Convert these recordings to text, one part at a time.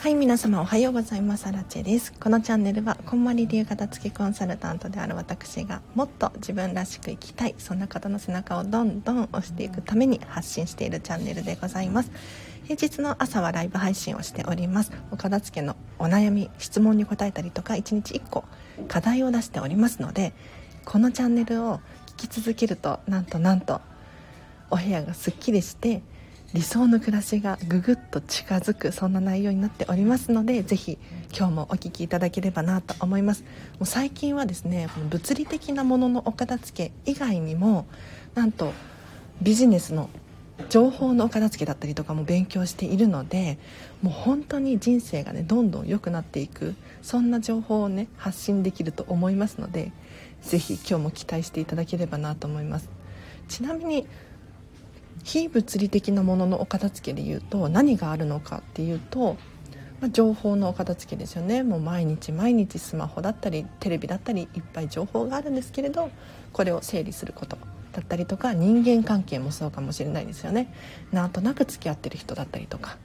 はい皆様おはようございます。アラチェです。このチャンネルはこんまり流片付けコンサルタントである私がもっと自分らしく生きたいそんな方の背中をどんどん押していくために発信しているチャンネルでございます。平日の朝はライブ配信をしております。お片付けのお悩み質問に答えたりとか1日1個課題を出しておりますのでこのチャンネルを聞き続けるとなんとなんとお部屋がすっきりして理想の暮らしがぐぐっと近づくそんな内容になっておりますのでぜひ今日もお聴きいただければなと思います。もう最近はですね物理的なもののお片付け以外にもなんとビジネスの情報のお片付けだったりとかも勉強しているのでもう本当に人生がねどんどん良くなっていくそんな情報をね発信できると思いますのでぜひ今日も期待していただければなと思います。ちなみに非物理的なもののお片付けでいうと何があるのかっていうと、まあ、情報のお片付けですよね。もう毎日毎日スマホだったりテレビだったりいっぱい情報があるんですけれどこれを整理することだったりとか人間関係もそうかもしれないですよね。なんとなく付き合ってる人だったりとか。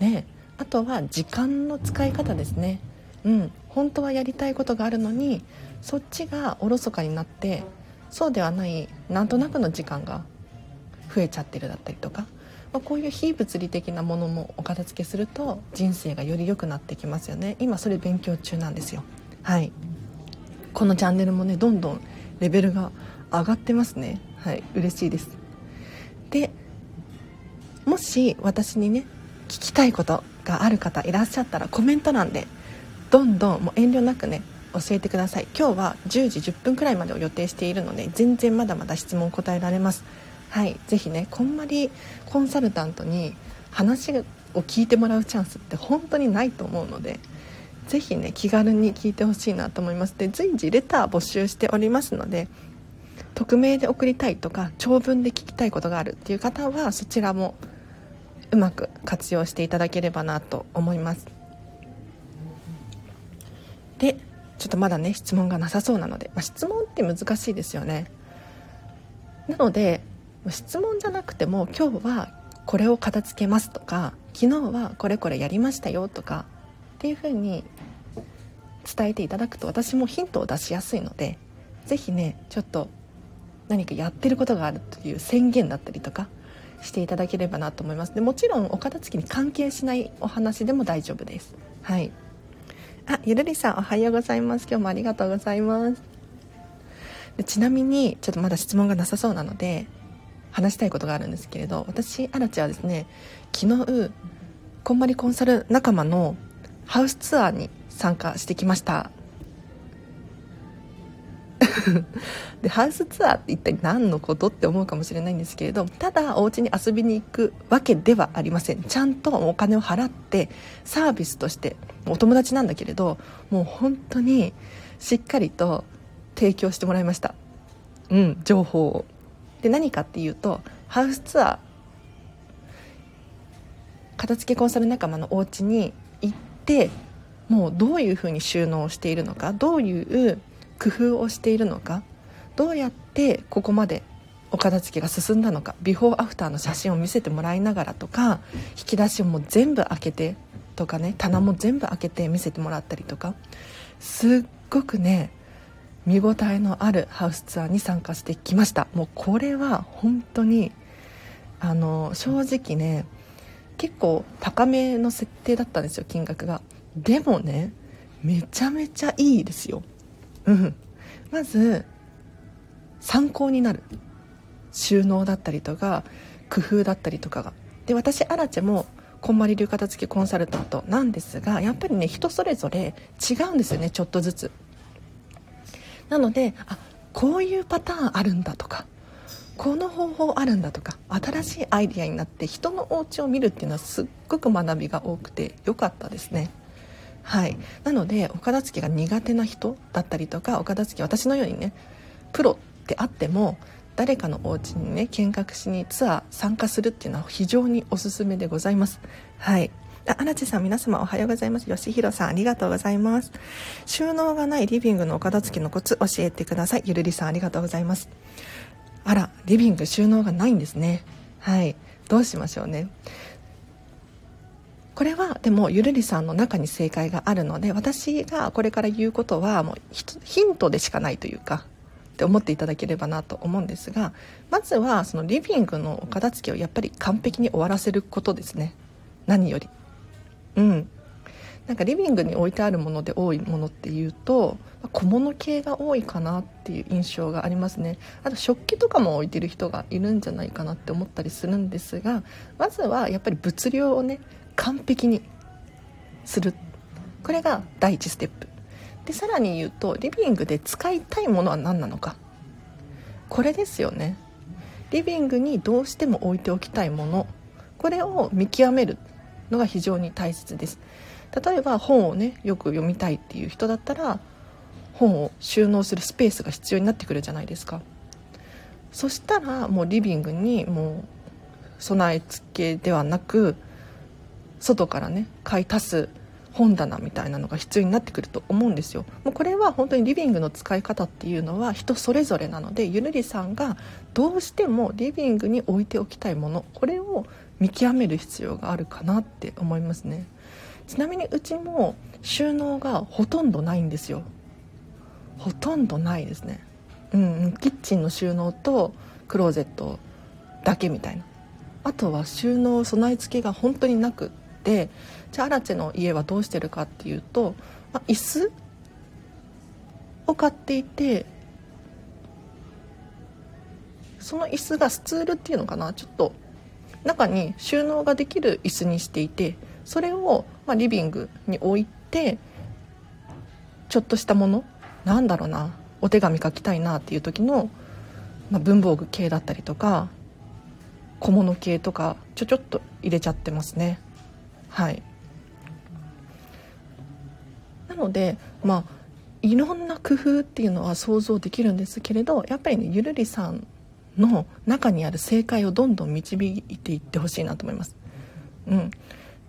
ね。あとは時間の使い方ですね。うん。本当はやりたいことがあるのにそっちがおろそかになってそうではないなんとなくの時間が増えちゃってるだったりとか、まあ、こういう非物理的なものもお片付けすると人生がより良くなってきますよね。今それ勉強中なんですよ。はい。このチャンネルもねどんどんレベルが上がってますね。はい。嬉しいです。でもし私にね聞きたいことがある方いらっしゃったらコメント欄でどんどんもう遠慮なくね教えてください。今日は10時10分くらいまでを予定しているので全然まだまだ質問答えられます。はいぜひねこんまりコンサルタントに話を聞いてもらうチャンスって本当にないと思うのでぜひね気軽に聞いてほしいなと思います。で随時レター募集しておりますので匿名で送りたいとか長文で聞きたいことがあるっていう方はそちらもうまく活用していただければなと思います。でちょっとまだね質問がなさそうなので、まあ、質問って難しいですよね。なので質問じゃなくても今日はこれを片付けますとか昨日はこれこれやりましたよとかっていうふうに伝えていただくと私もヒントを出しやすいので是非ねちょっと何かやってることがあるという宣言だったりとかしていただければなと思います。でもちろんお片付けに関係しないお話でも大丈夫です。はい。あゆるりさんおはようございます。今日もありがとうございます。ちなみにちょっとまだ質問がなさそうなので話したいことがあるんですけれど私アラチはですね昨日こんまりコンサル仲間のハウスツアーに参加してきました。でハウスツアーって一体何のことって思うかもしれないんですけれどただお家に遊びに行くわけではありません。ちゃんとお金を払ってサービスとしてお友達なんだけれどもう本当にしっかりと提供してもらいました。うん情報を。で何かっていうとハウスツアー。片付けコンサル仲間のお家に行ってもうどういうふうに収納をしているのかどういう工夫をしているのかどうやってここまでお片付けが進んだのかビフォーアフターの写真を見せてもらいながらとか引き出しをもう全部開けてとかね棚も全部開けて見せてもらったりとか。すっごくね見応えのあるハウスツアーに参加してきました。もうこれは本当にあの正直ね結構高めの設定だったんですよ金額が。でもねめちゃめちゃいいですよ。うん。まず参考になる。収納だったりとか工夫だったりとかが。で私アラチェもこんまり流片付けコンサルタントなんですがやっぱりね人それぞれ違うんですよねちょっとずつ。なのであこういうパターンあるんだとかこの方法あるんだとか新しいアイデアになって人のお家を見るっていうのはすっごく学びが多くて良かったですね。はい。なのでお片付けが苦手な人だったりとかお片付け私のようにねプロってあっても誰かのお家にね見学しにツアー参加するっていうのは非常におすすめでございます。はい。あ、荒地さん、皆様おはようございます。吉弘さん、ありがとうございます。収納がないリビングのお片付けのコツ教えてください。ゆるりさん、ありがとうございます。あら、リビング収納がないんですね。はい。どうしましょうね。これはでもゆるりさんの中に正解があるので私がこれから言うことはもうヒントでしかないというかって思っていただければなと思うんですがまずはそのリビングのお片付けをやっぱり完璧に終わらせることですね何よりうん。なんかリビングに置いてあるもので多いものっていうと小物系が多いかなっていう印象がありますね。あと食器とかも置いてる人がいるんじゃないかなって思ったりするんですがまずはやっぱり物量をね完璧にする。これが第一ステップ。でさらに言うとリビングで使いたいものは何なのか。これですよね。リビングにどうしても置いておきたいもの。これを見極める。のが非常に大切です。例えば本をねよく読みたいっていう人だったら本を収納するスペースが必要になってくるじゃないですか。そしたらもうリビングにもう備え付けではなく外からね買い足す本棚みたいなのが必要になってくると思うんですよ。もうこれは本当にリビングの使い方っていうのは人それぞれなのでゆるりさんがどうしてもリビングに置いておきたいものこれを見極める必要があるかなって思いますね。ちなみにうちも収納がほとんどないんですよ。ほとんどないですね。うんキッチンの収納とクローゼットだけみたいな。あとは収納備え付けが本当になくってじゃあアラチェの家はどうしてるかっていうと、まあ、椅子を買っていてその椅子がスツールっていうのかな。ちょっと中に収納ができる椅子にしていてそれを、ま、リビングに置いてちょっとしたものなんだろうなお手紙書きたいなっていう時の、ま、文房具系だったりとか小物系とかちょちょっと入れちゃってますね。はい。なのでまあいろんな工夫っていうのは想像できるんですけれどやっぱりねゆるりさんの中にある正解をどんどん導いていってほしいなと思います。うん。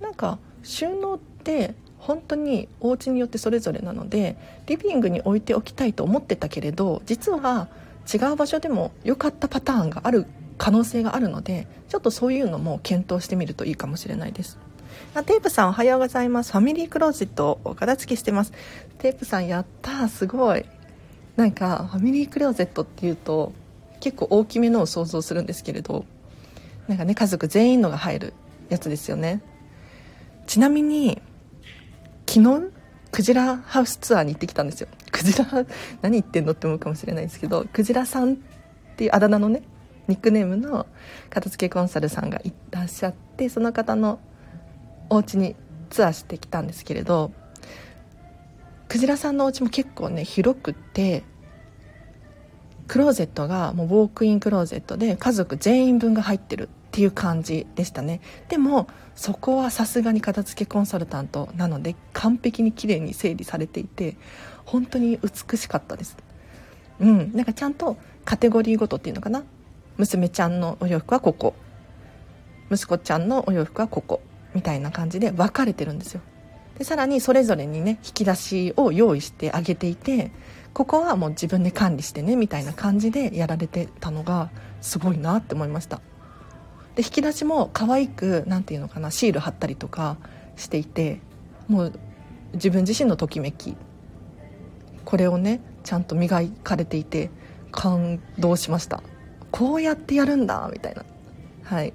なんか収納って本当にお家によってそれぞれなのでリビングに置いておきたいと思ってたけれど実は違う場所でも良かったパターンがある可能性があるのでちょっとそういうのも検討してみるといいかもしれないです。あテープさんおはようございます。ファミリークローゼットお片付けしてます。テープさんやったすごい。なんかファミリークローゼットっていうと結構大きめのを想像するんですけれどなんかね家族全員のが入るやつですよね。ちなみに昨日クジラハウスツアーに行ってきたんですよ。クジラ 何言ってんのって思うかもしれないですけどクジラさんっていうあだ名のねニックネームの片付けコンサルさんがいらっしゃってその方のお家にツアーしてきたんですけれどクジラさんのお家も結構ね広くってクローゼットがもうウォークインクローゼットで家族全員分が入ってるっていう感じでしたね。でもそこはさすがに片付けコンサルタントなので完璧に綺麗に整理されていて本当に美しかったです。うん。なんかちゃんとカテゴリーごとっていうのかな？娘ちゃんのお洋服はここ。息子ちゃんのお洋服はここ。みたいな感じで分かれてるんですよ。でさらにそれぞれにね引き出しを用意してあげていてここはもう自分で管理してねみたいな感じでやられてたのがすごいなって思いました。で引き出しも可愛く何て言うのかなシール貼ったりとかしていてもう自分自身のときめき。これをねちゃんと磨かれていて感動しました。こうやってやるんだみたいな。はい。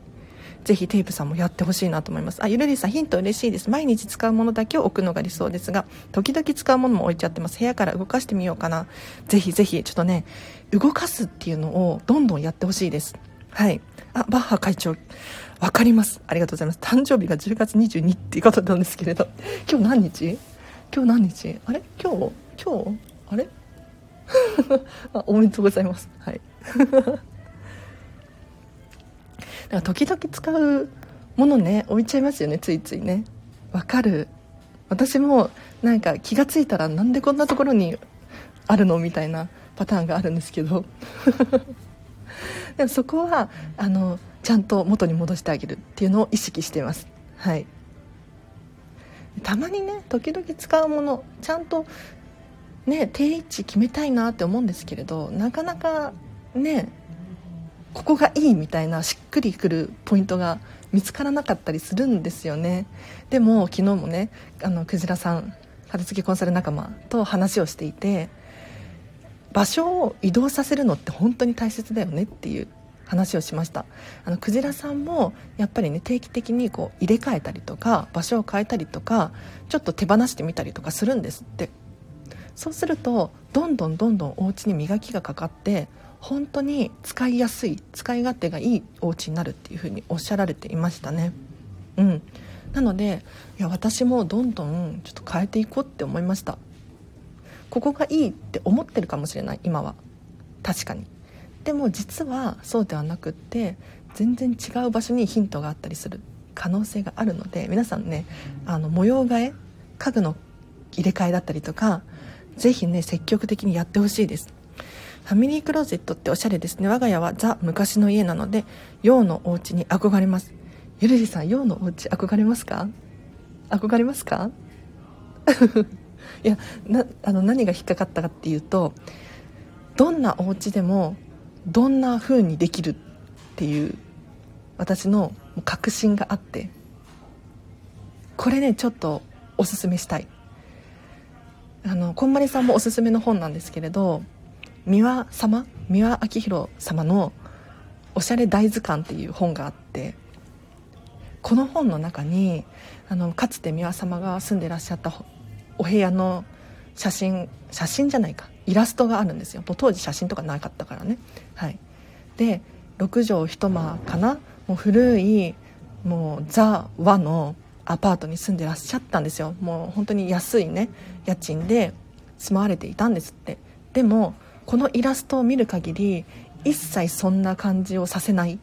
ぜひテープさんもやってほしいなと思います。あ、ゆるりさん、ヒント嬉しいです。毎日使うものだけを置くのが理想ですが、時々使うものも置いちゃってます。部屋から動かしてみようかな。ぜひぜひ、ちょっとね、動かすっていうのをどんどんやってほしいです。はい。あ、バッハ会長、わかります。ありがとうございます。誕生日が10月22っていうことなんですけれど、今日何日？今日何日？あれ？今日？今日？あれ？あおめでとうございます。はい。だか時々使うものね置いちゃいますよねついついね。わかる。私もなんか気が付いたらなんでこんなところにあるのみたいなパターンがあるんですけど。でもそこはあのちゃんと元に戻してあげるっていうのを意識しています。はい。たまにね時々使うものちゃんとね定位置決めたいなって思うんですけれどなかなかねここがいいみたいなしっくりくるポイントが見つからなかったりするんですよね。でも昨日もねあのクジラさん片付けコンサル仲間と話をしていて場所を移動させるのって本当に大切だよねっていう話をしました。あのクジラさんもやっぱりね定期的にこう入れ替えたりとか場所を変えたりとかちょっと手放してみたりとかするんですって。そうするとどんどんどんどんお家に磨きがかかって本当に使いやすい使い勝手がいいお家になるっていうふうにおっしゃられていましたね。うん。なのでいや私もどんどんちょっと変えていこうって思いました。ここがいいって思ってるかもしれない今は。確かに。でも実はそうではなくって全然違う場所にヒントがあったりする可能性があるので皆さんねあの模様替え家具の入れ替えだったりとか是非ね積極的にやってほしいです。ファミリークローゼットっておしゃれですね。我が家はザ昔の家なので洋のお家に憧れます。ゆるりさん洋のお家憧れますか？憧れますか？いやなあの何が引っかかったかっていうとどんなお家でもどんな風にできるっていう私の確信があってこれねちょっとおすすめしたい。あのこんまりさんもおすすめの本なんですけれど三輪様三輪明宏様の「おしゃれ大図鑑」っていう本があってこの本の中にあのかつて三輪様が住んでらっしゃったお部屋の写真写真じゃないかイラストがあるんですよ。当時写真とかなかったからね。はい。で6畳一間かな？もう古いもうザ・和のアパートに住んでらっしゃったんですよ。もう本当に安いね家賃で住まわれていたんですって。でもこのイラストを見る限り一切そんな感じをさせない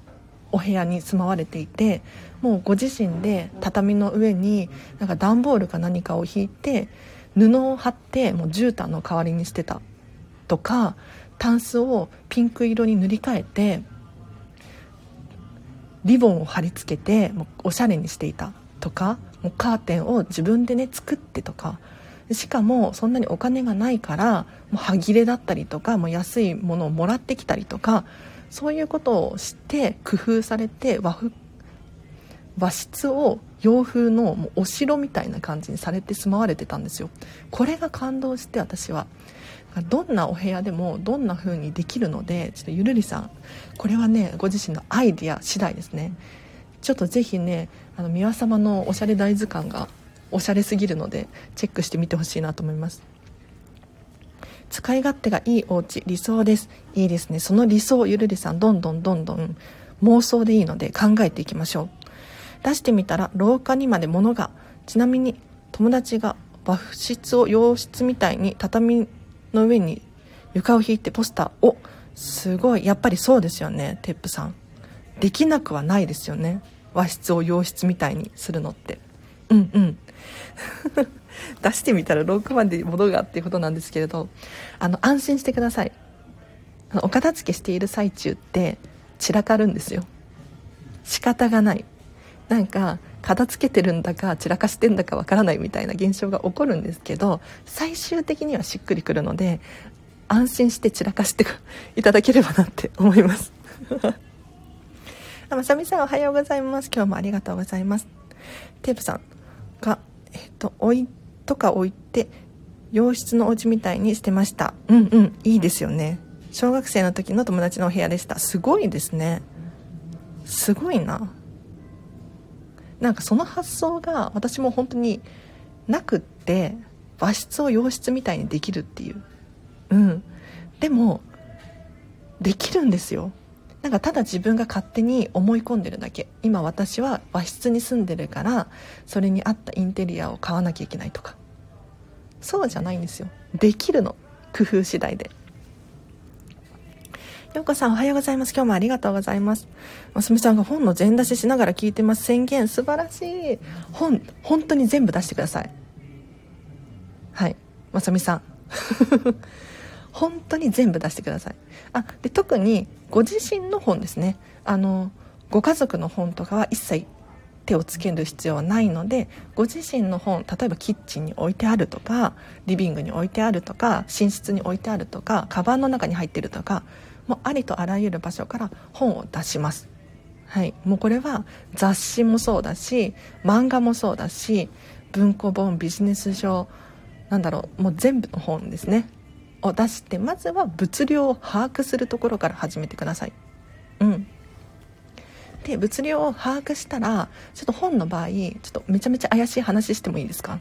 お部屋に住まわれていてもうご自身で畳の上になんか段ボールか何かを引いて布を貼ってもう絨毯の代わりにしてた。とかタンスをピンク色に塗り替えてリボンを貼り付けてもうおしゃれにしていた。とかもうカーテンを自分でね作ってとかしかもそんなにお金がないからもう歯切れだったりとかもう安いものをもらってきたりとかそういうことをして工夫されて和風和室を洋風のもうお城みたいな感じにされて住まわれてたんですよ。これが感動して私は。どんなお部屋でもどんな風にできるのでちょっとゆるりさんこれはねご自身のアイディア次第ですね。ちょっとぜひねあの三輪様のおしゃれ大図鑑がおしゃれすぎるのでチェックしてみてほしいなと思います。使い勝手がいいお家理想です。いいですね。その理想ゆるりさんどんどんどんどん妄想でいいので考えていきましょう。出してみたら廊下にまで物がちなみに友達が和室を洋室みたいに畳の上に床を引いてポスターをすごいやっぱりそうですよね。テップさん。できなくはないですよね。和室を洋室みたいにするのって。うんうん。出してみたら廊下まで物がっていうことなんですけれどあの安心してください。お片付けしている最中って散らかるんですよ。仕方がない。なんか片付けてるんだか散らかしてんだかわからないみたいな現象が起こるんですけど最終的にはしっくりくるので安心して散らかしていただければなって思います。あまさみさんおはようございます。今日もありがとうございます。テープさん。がえっと置いとか置いて洋室のお家みたいにしてました。うんうんいいですよね。小学生の時の友達のお部屋でした。すごいですね。すごいな。なんかその発想が私も本当になくって和室を洋室みたいにできるっていう。うん。でもできるんですよ。なんかただ自分が勝手に思い込んでるだけ今私は和室に住んでるからそれに合ったインテリアを買わなきゃいけないとかそうじゃないんですよできるの工夫次第でようこさんおはようございます。今日もありがとうございます。ますみさんが本の全出ししながら聞いてます。宣言素晴らしい。本、本当に全部出してください。はい。まさみさん。本当に全部出してください。あ、で、特にご自身の本ですね。あの、ご家族の本とかは一切手をつける必要はないのでご自身の本例えばキッチンに置いてあるとかリビングに置いてあるとか寝室に置いてあるとかカバンの中に入ってるとかもうありとあらゆる場所から本を出しますはいもうこれは雑誌もそうだし漫画もそうだし文庫本ビジネス書なんだろうもう全部の本ですねを出してまずは物量を把握するところから始めてください。うん。で物量を把握したらちょっと本の場合ちょっとめちゃめちゃ怪しい話してもいいですか？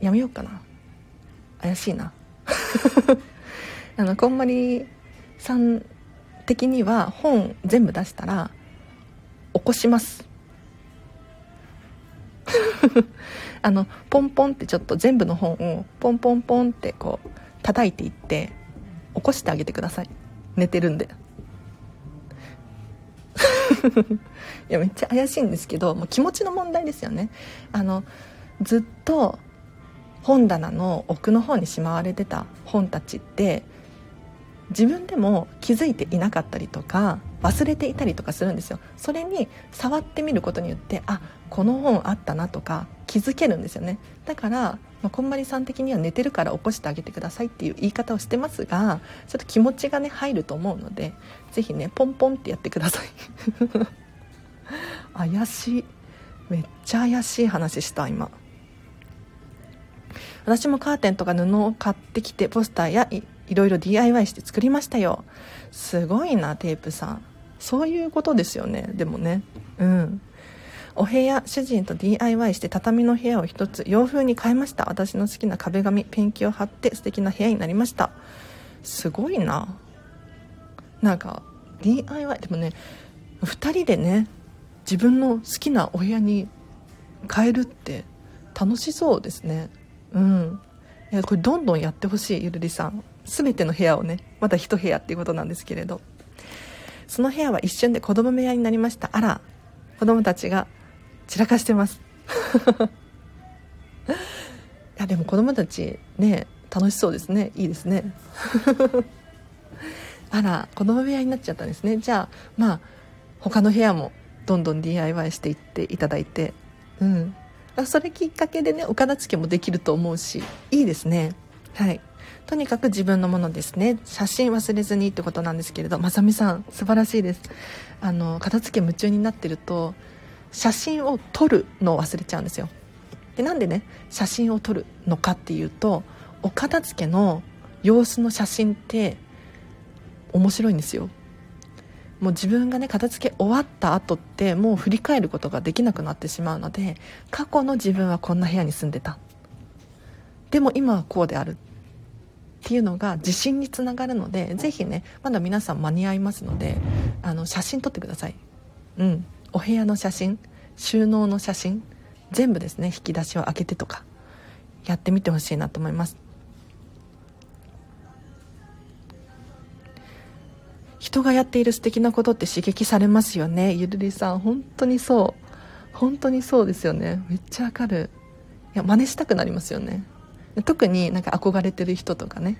やめようかな。怪しいな。あのこんまりさん的には本全部出したら起こします。あのポンポンってちょっと全部の本をポンポンポンってこう叩いていって起こしてあげてください。寝てるんで。いやめっちゃ怪しいんですけどもう気持ちの問題ですよね。あのずっと本棚の奥の方にしまわれてた本たちって自分でも気づいていなかったりとか忘れていたりとかするんですよ。それに触ってみることによってあこの本あったなとか気づけるんですよね。だから、まあ、こんまりさん的には寝てるから起こしてあげてくださいっていう言い方をしてますがちょっと気持ちがね入ると思うので是非ねポンポンってやってください。怪しい。めっちゃ怪しい話した今。私もカーテンとか布を買ってきてポスターやいろいろ DIY して作りましたよ。すごいなテープさん。そういうことですよね。でもね。うん。お部屋主人と DIY して畳の部屋を一つ洋風に変えました。私の好きな壁紙ペンキを貼って素敵な部屋になりました。すごいな。なんか DIY でもね2人でね自分の好きなお部屋に変えるって楽しそうですね。うん。いやこれどんどんやってほしいゆるりさん。全ての部屋をねまた1部屋っていうことなんですけれど。その部屋は一瞬で子供部屋になりました。あら子供たちが散らかしてます。いやでも子供たちね楽しそうですね。いいですね。あら子供部屋になっちゃったんですね。じゃあまあ他の部屋もどんどん DIY していっていただいて。うん。それきっかけでねお片付けもできると思うしいいですね。はい。とにかく自分のものですね。写真忘れずにってことなんですけれどまさみさん素晴らしいです。あの片付け夢中になってると写真を撮るのを忘れちゃうんですよ。でなんでね写真を撮るのかっていうとお片付けの様子の写真って面白いんですよ。もう自分がね片付け終わった後ってもう振り返ることができなくなってしまうので過去の自分はこんな部屋に住んでた。でも今はこうである。っていうのが自信につながるのでぜひねまだ皆さん間に合いますのであの写真撮ってください。うん。お部屋の写真収納の写真全部ですね引き出しを開けてとかやってみてほしいなと思います。人がやっている素敵なことって刺激されますよね。ゆるりさん本当にそう。本当にそうですよね。めっちゃわかる。いや真似したくなりますよね。特になんか憧れてる人とかね。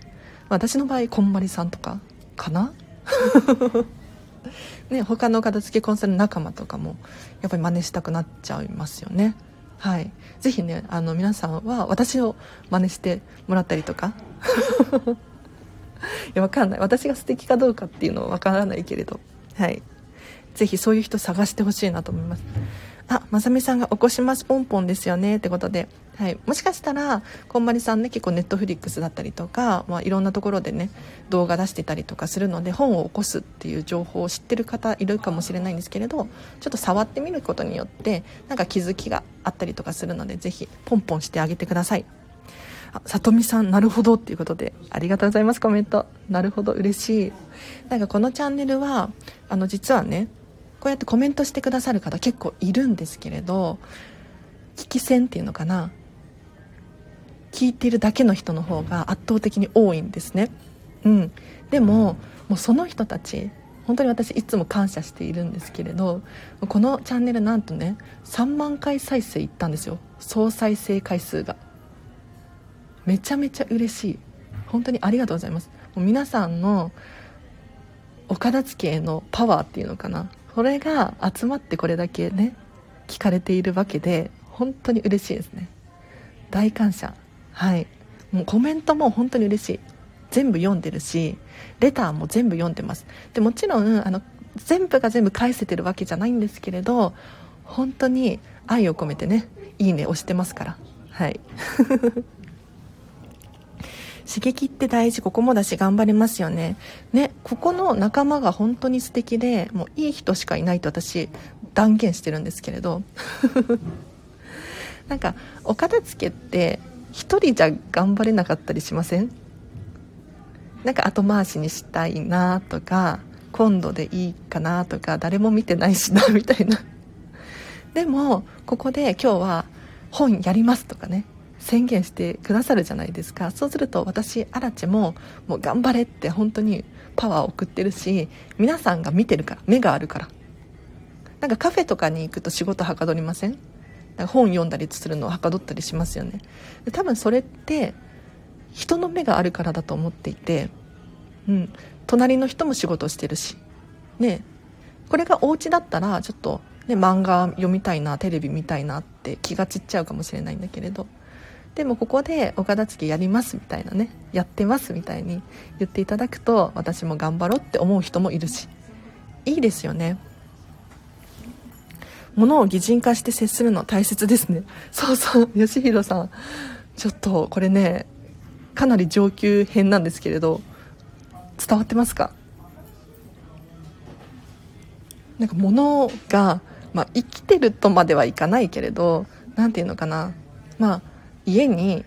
私の場合こんまりさんとかかな？ね他の片付けコンサル仲間とかもやっぱり真似したくなっちゃいますよね。はい。是非ねあの皆さんは私を真似してもらったりとか。いやわかんない。私が素敵かどうかっていうのはわからないけれど。はい。是非そういう人探してほしいなと思います。あまさみさんが起こします。ポンポンですよね。ってことで。はい、もしかしたらこんまりさんね結構ネットフリックスだったりとか、まあ、いろんなところでね動画出してたりとかするので本を起こすっていう情報を知ってる方いるかもしれないんですけれどちょっと触ってみることによってなんか気づきがあったりとかするのでぜひポンポンしてあげてください。あさとみさんなるほどっていうことでありがとうございますコメント。なるほど嬉しい。なんかこのチャンネルはあの実はねこうやってコメントしてくださる方結構いるんですけれど聞き戦っていうのかな聞いてるだけの人の方が圧倒的に多いんですね。うん。でももうその人たち本当に私いつも感謝しているんですけれどこのチャンネルなんとね3万回再生いったんですよ。総再生回数が。めちゃめちゃ嬉しい。本当にありがとうございます。もう皆さんのお片付けのパワーっていうのかな。それが集まってこれだけね聞かれているわけで本当に嬉しいですね。大感謝はい。もうコメントも本当に嬉しい。全部読んでるしレターも全部読んでます。でもちろんあの全部が全部返せてるわけじゃないんですけれど本当に愛を込めてねいいね押してますから。はい。刺激って大事。ここもだし頑張れますよね。ねここの仲間が本当に素敵でもういい人しかいないと私断言してるんですけれど。なんかお片付けって1人じゃ頑張れなかったりしません？なんか後回しにしたいなとか今度でいいかなとか誰も見てないしなみたいな。でもここで今日は本やりますとかね宣言してくださるじゃないですか。そうすると私アラチももう頑張れって本当にパワーを送ってるし皆さんが見てるから目があるから。なんかカフェとかに行くと仕事はかどりません？本読んだりするのをはかどったりしますよね。で多分それって人の目があるからだと思っていて、うん、隣の人も仕事してるし。ね。これがお家だったらちょっと、ね、漫画読みたいなテレビ見たいなって気が散っちゃうかもしれないんだけれど。でもここでお片付けやりますみたいなね。やってますみたいに言っていただくと私も頑張ろうって思う人もいるし。いいですよね。物を擬人化して接するの大切ですね。そうそう。吉弘さん。ちょっとこれねかなり上級編なんですけれど伝わってますか？なんか物が、まあ、生きてるとまではいかないけれど何て言うのかな。まあ家に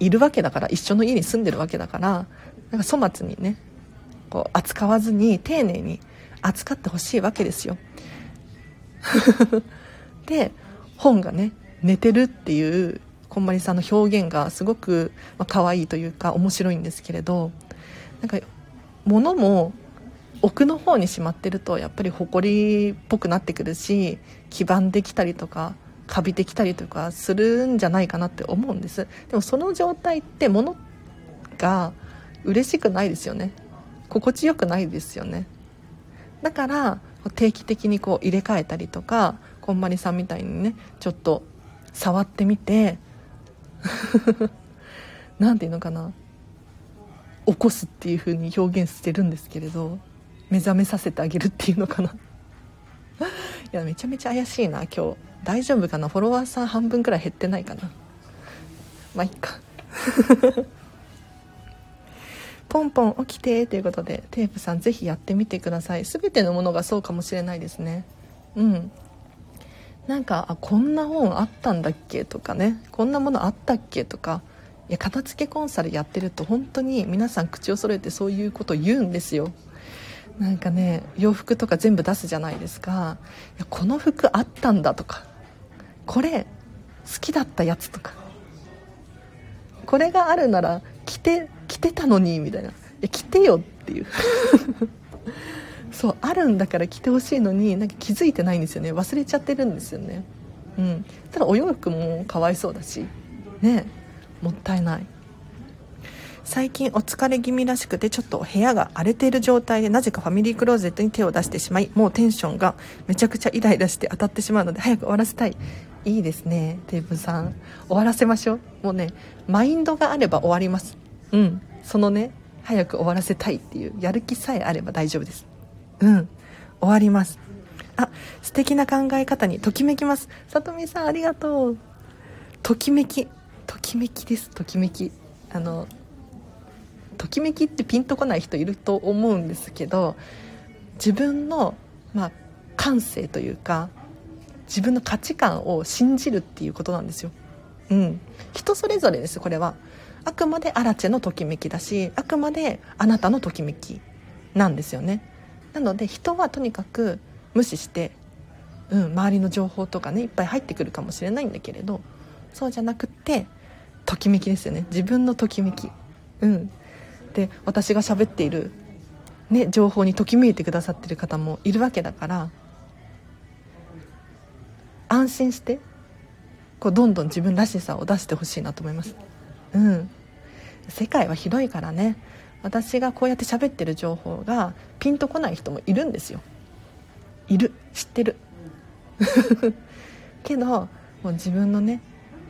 いるわけだから一緒の家に住んでるわけだからなんか粗末にねこう扱わずに丁寧に扱ってほしいわけですよ。で本がね寝てるっていうこんまりさんの表現がすごく、まあ、可愛いというか面白いんですけれどなんか物も奥の方にしまってるとやっぱり埃っぽくなってくるし黄ばんできたりとかカビてきたりとかするんじゃないかなって思うんです。でもその状態って物が嬉しくないですよね。心地よくないですよね。だから定期的にこう入れ替えたりとかこんまりさんみたいにねちょっと触ってみて 何て言うのかな起こすっていう風に表現してるんですけれど目覚めさせてあげるっていうのかな。いやめちゃめちゃ怪しいな今日。大丈夫かな？フォロワーさん半分くらい減ってないかな？まあいっか。ポンポン起きてということでテープさんぜひやってみてください。全てのものがそうかもしれないですね。うん。なんかあこんな本あったんだっけとかね。こんなものあったっけとか。いや片付けコンサルやってると本当に皆さん口を揃えてそういうこと言うんですよ。なんかね洋服とか全部出すじゃないですか。いやこの服あったんだとか。これ好きだったやつとか。これがあるなら着て着てたのにみたいな。いや着てよっていう。そうあるんだから着てほしいのになんか気づいてないんですよね。忘れちゃってるんですよね。うん。ただお洋服もかわいそうだし。ね。もったいない。最近お疲れ気味らしくてちょっと部屋が荒れている状態でなぜかファミリークローゼットに手を出してしまいもうテンションがめちゃくちゃイライラして当たってしまうので早く終わらせたい。いいですねテーブさん。終わらせましょう。もうねマインドがあれば終わります。うん。そのね早く終わらせたいっていうやる気さえあれば大丈夫です。うん。終わります。あ素敵な考え方にときめきます。さとみさんありがとう。ときめき。ときめきです。ときめき。あのときめきってピンとこない人いると思うんですけど自分の、まあ、感性というか自分の価値観を信じるっていうことなんですよ。うん、人それぞれですこれはあくまでアラチェのときめきだしあくまであなたのときめきなんですよね。なので人はとにかく無視して、うん、周りの情報とかねいっぱい入ってくるかもしれないんだけれどそうじゃなくってときめきですよね。自分のときめき。うん。で私が喋っている、ね、情報にときめいてくださってる方もいるわけだから安心してこうどんどん自分らしさを出してほしいなと思います。うん。世界は広いからね。私がこうやって喋ってる情報がピンとこない人もいるんですよ。いる。知ってる。けどもう自分のね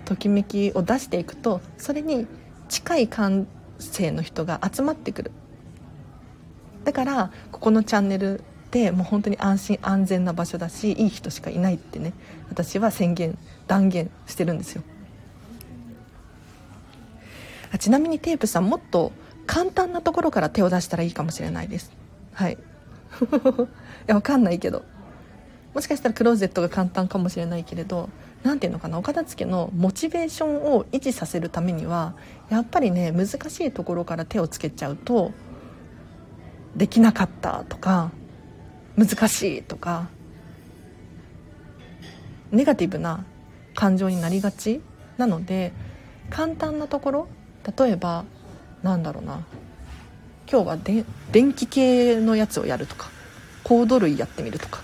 ときめきを出していくとそれに近い感性の人が集まってくる。だからここのチャンネルってもう本当に安心安全な場所だしいい人しかいないってね私は宣言断言してるんですよ。あちなみにテープさんもっと簡単なところから手を出したらいいかもしれないです。はい。いやわかんないけど。もしかしたらクローゼットが簡単かもしれないけれど何ていうのかなお片付けのモチベーションを維持させるためにはやっぱりね難しいところから手をつけちゃうとできなかったとか難しいとかネガティブな感情になりがちなので簡単なところ例えばなんだろうな。今日はで電気系のやつをやるとかコード類やってみるとか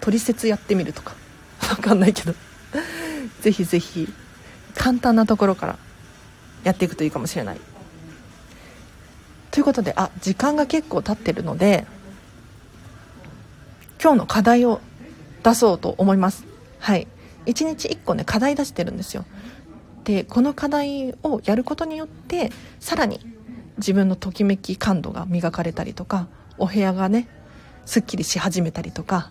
取説やってみるとか。分かんないけど。ぜひぜひ簡単なところからやっていくといいかもしれない。ということであ時間が結構経ってるので今日の課題を出そうと思います。はい。1日1個ね課題出してるんですよ。でこの課題をやることによってさらに自分のときめき感度が磨かれたりとかお部屋がねすっきりし始めたりとか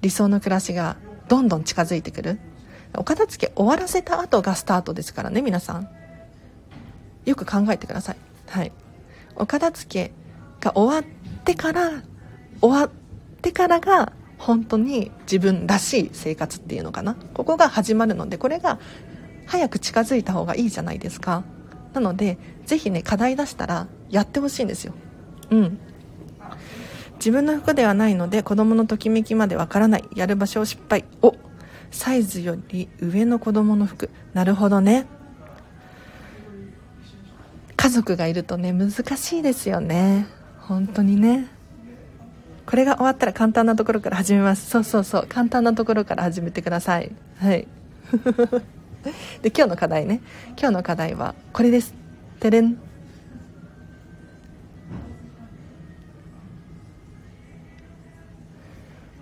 理想の暮らしがどんどん近づいてくる。お片付け終わらせた後がスタートですからね皆さん。よく考えてください。はい。お片付けが終わってから終わってからが本当に自分らしい生活っていうのかな。ここが始まるのでこれが早く近づいた方がいいじゃないですか。なのでぜひね課題出したらやってほしいんですよ。うん。自分の服ではないので子供のときめきまでわからない。やる場所を失敗。おサイズより上の子供の服。なるほどね。家族がいるとね難しいですよね。本当にね。これが終わったら簡単なところから始めます。そうそうそう。簡単なところから始めてください。はい。で今日の課題ね。今日の課題はこれです。てれん。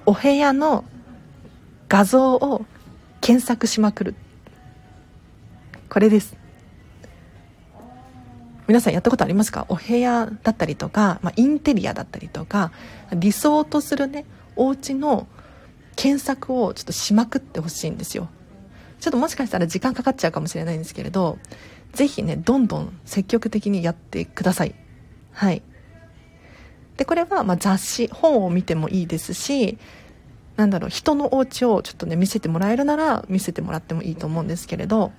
お部屋の画像を検索しまくる。これです。皆さんやったことありますか？お部屋だったりとか、まあ、インテリアだったりとか理想とするねお家の検索をちょっとしまくってほしいんですよ。ちょっともしかしたら時間かかっちゃうかもしれないんですけれどぜひねどんどん積極的にやってください。はい。でこれはま雑誌本を見てもいいですしなんだろう人のお家をちょっとね見せてもらえるなら見せてもらってもいいと思うんですけれど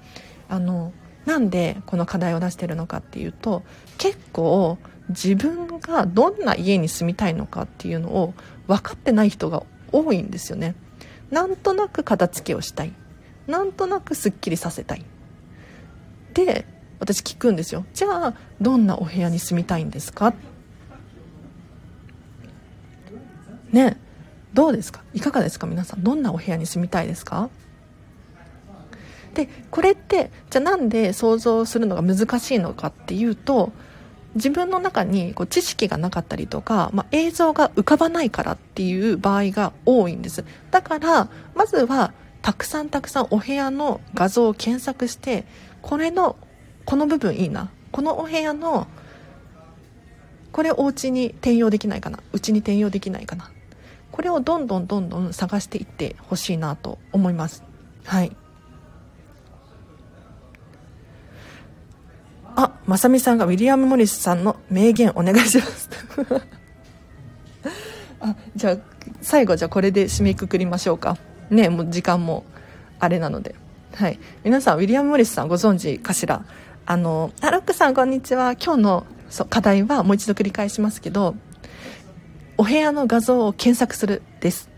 あのなんでこの課題を出してるのかっていうと結構自分がどんな家に住みたいのかっていうのを分かってない人が多いんですよね。なんとなく片付けをしたい。なんとなくすっきりさせたい。で私聞くんですよ。じゃあどんなお部屋に住みたいんですか？ねどうですか？いかがですか？皆さんどんなお部屋に住みたいですか？でこれってじゃあなんで想像するのが難しいのかっていうと自分の中にこう知識がなかったりとか、まあ、映像が浮かばないからっていう場合が多いんです。だからまずはたくさんたくさんお部屋の画像を検索してこれのこの部分いいな。このお部屋のこれお家に転用できないかな。うちに転用できないかな。これをどんどんどんどん探していってほしいなと思います。はい。あまさみさんがウィリアム・モリスさんの名言お願いします。あじゃあ最後じゃあこれで締めくくりましょうか。ねもう時間もあれなので。はい。皆さんウィリアム・モリスさんご存知かしら？あのあロックさんこんにちは。今日のそう課題はもう一度繰り返しますけどお部屋の画像を検索するです。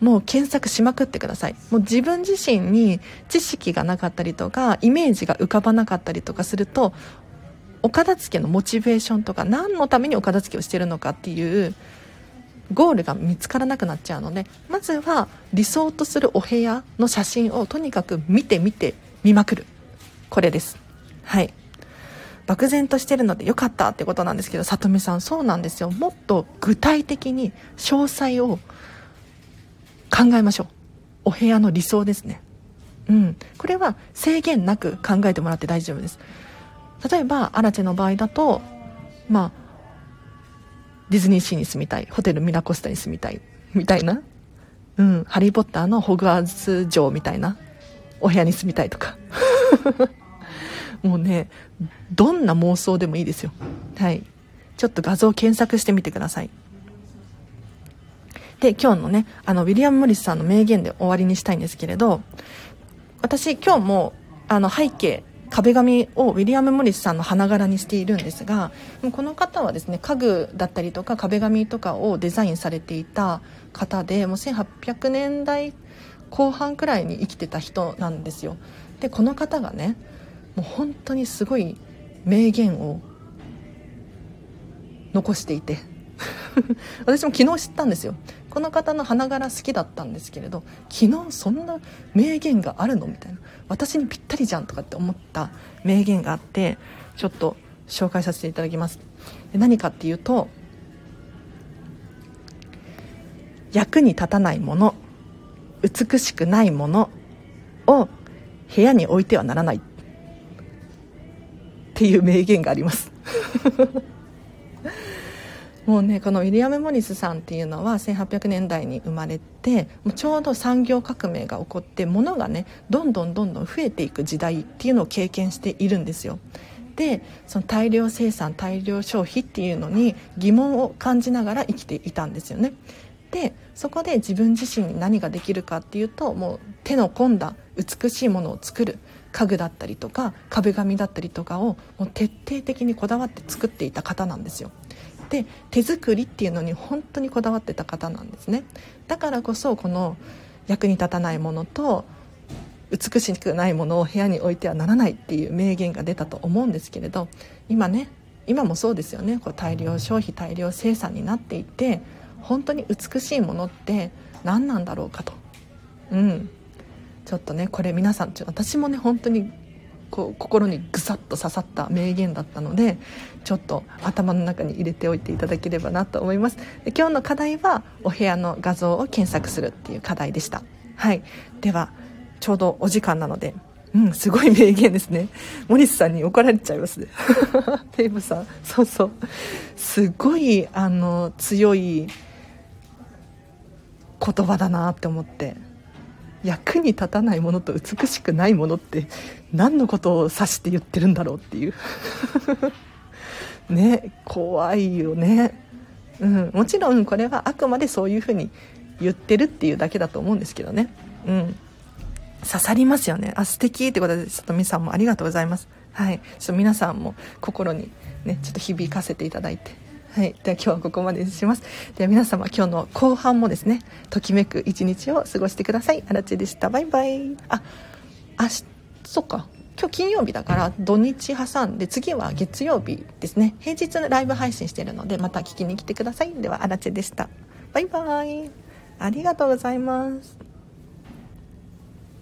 もう検索しまくってください。もう自分自身に知識がなかったりとかイメージが浮かばなかったりとかするとお片付けのモチベーションとか何のためにお片付けをしてるのかっていうゴールが見つからなくなっちゃうのでまずは理想とするお部屋の写真をとにかく見て見て見まくる。これです。はい。漠然としてるのでよかったってことなんですけどさとみさんそうなんですよ。もっと具体的に詳細を考えましょう。お部屋の理想ですね。うん。これは制限なく考えてもらって大丈夫です。例えばアラチェの場合だとまあディズニーシーに住みたいホテルミラコスタに住みたいみたいな。うんハリー・ポッターのホグワーツ城みたいなお部屋に住みたいとか。もうねどんな妄想でもいいですよ。はい。ちょっと画像検索してみてください。で今日のねあのウィリアム・モリスさんの名言で終わりにしたいんですけれど私今日もあの背景壁紙をウィリアム・モリスさんの花柄にしているんですがこの方はですね家具だったりとか壁紙とかをデザインされていた方でもう1800年代後半くらいに生きてた人なんですよ。でこの方がねもう本当にすごい名言を残していて。私も昨日知ったんですよ。この方の花柄好きだったんですけれど昨日そんな名言があるの？みたいな私にぴったりじゃんとかって思った名言があってちょっと紹介させていただきます。で何かっていうと役に立たないもの美しくないものを部屋に置いてはならないっていう名言があります。もうねこのウィリアム・モリスさんっていうのは1800年代に生まれてもうちょうど産業革命が起こって物がねどんどんどんどん増えていく時代っていうのを経験しているんですよ。でその大量生産大量消費っていうのに疑問を感じながら生きていたんですよね。でそこで自分自身に何ができるかっていうともう手の込んだ美しいものを作る。家具だったりとか壁紙だったりとかをもう徹底的にこだわって作っていた方なんですよ。で手作りっていうのに本当にこだわってた方なんですね。だからこそこの役に立たないものと美しくないものを部屋に置いてはならないっていう名言が出たと思うんですけれど今ね今もそうですよね。こう大量消費大量生産になっていて本当に美しいものって何なんだろうかと。うん。ちょっとねこれ皆さん私もね本当にこう心にぐさっと刺さった名言だったのでちょっと頭の中に入れておいていただければなと思います。で今日の課題はお部屋の画像を検索するっていう課題でした。はい。ではちょうどお時間なのでうんすごい名言ですね。モリスさんに怒られちゃいますね。テーブさんそうそう。すごいあの強い言葉だなって思って。役に立たないものと美しくないものって何のことを指して言ってるんだろうっていう。ね怖いよね、うん、もちろんこれはあくまでそういうふうに言ってるっていうだけだと思うんですけどね。うん。刺さりますよね。あ素敵ってことでちょっとみさんもありがとうございます。はい。ちょっと皆さんも心にねちょっと響かせていただいて。はい。では今日はここまでにします。では皆様今日の後半もですね、ときめく一日を過ごしてください。あらちでした。バイバイ。あ、明日、そっか。今日金曜日だから土日挟んで次は月曜日ですね。平日のライブ配信してるのでまた聞きに来てください。では、あらちでした。バイバイ。ありがとうございます。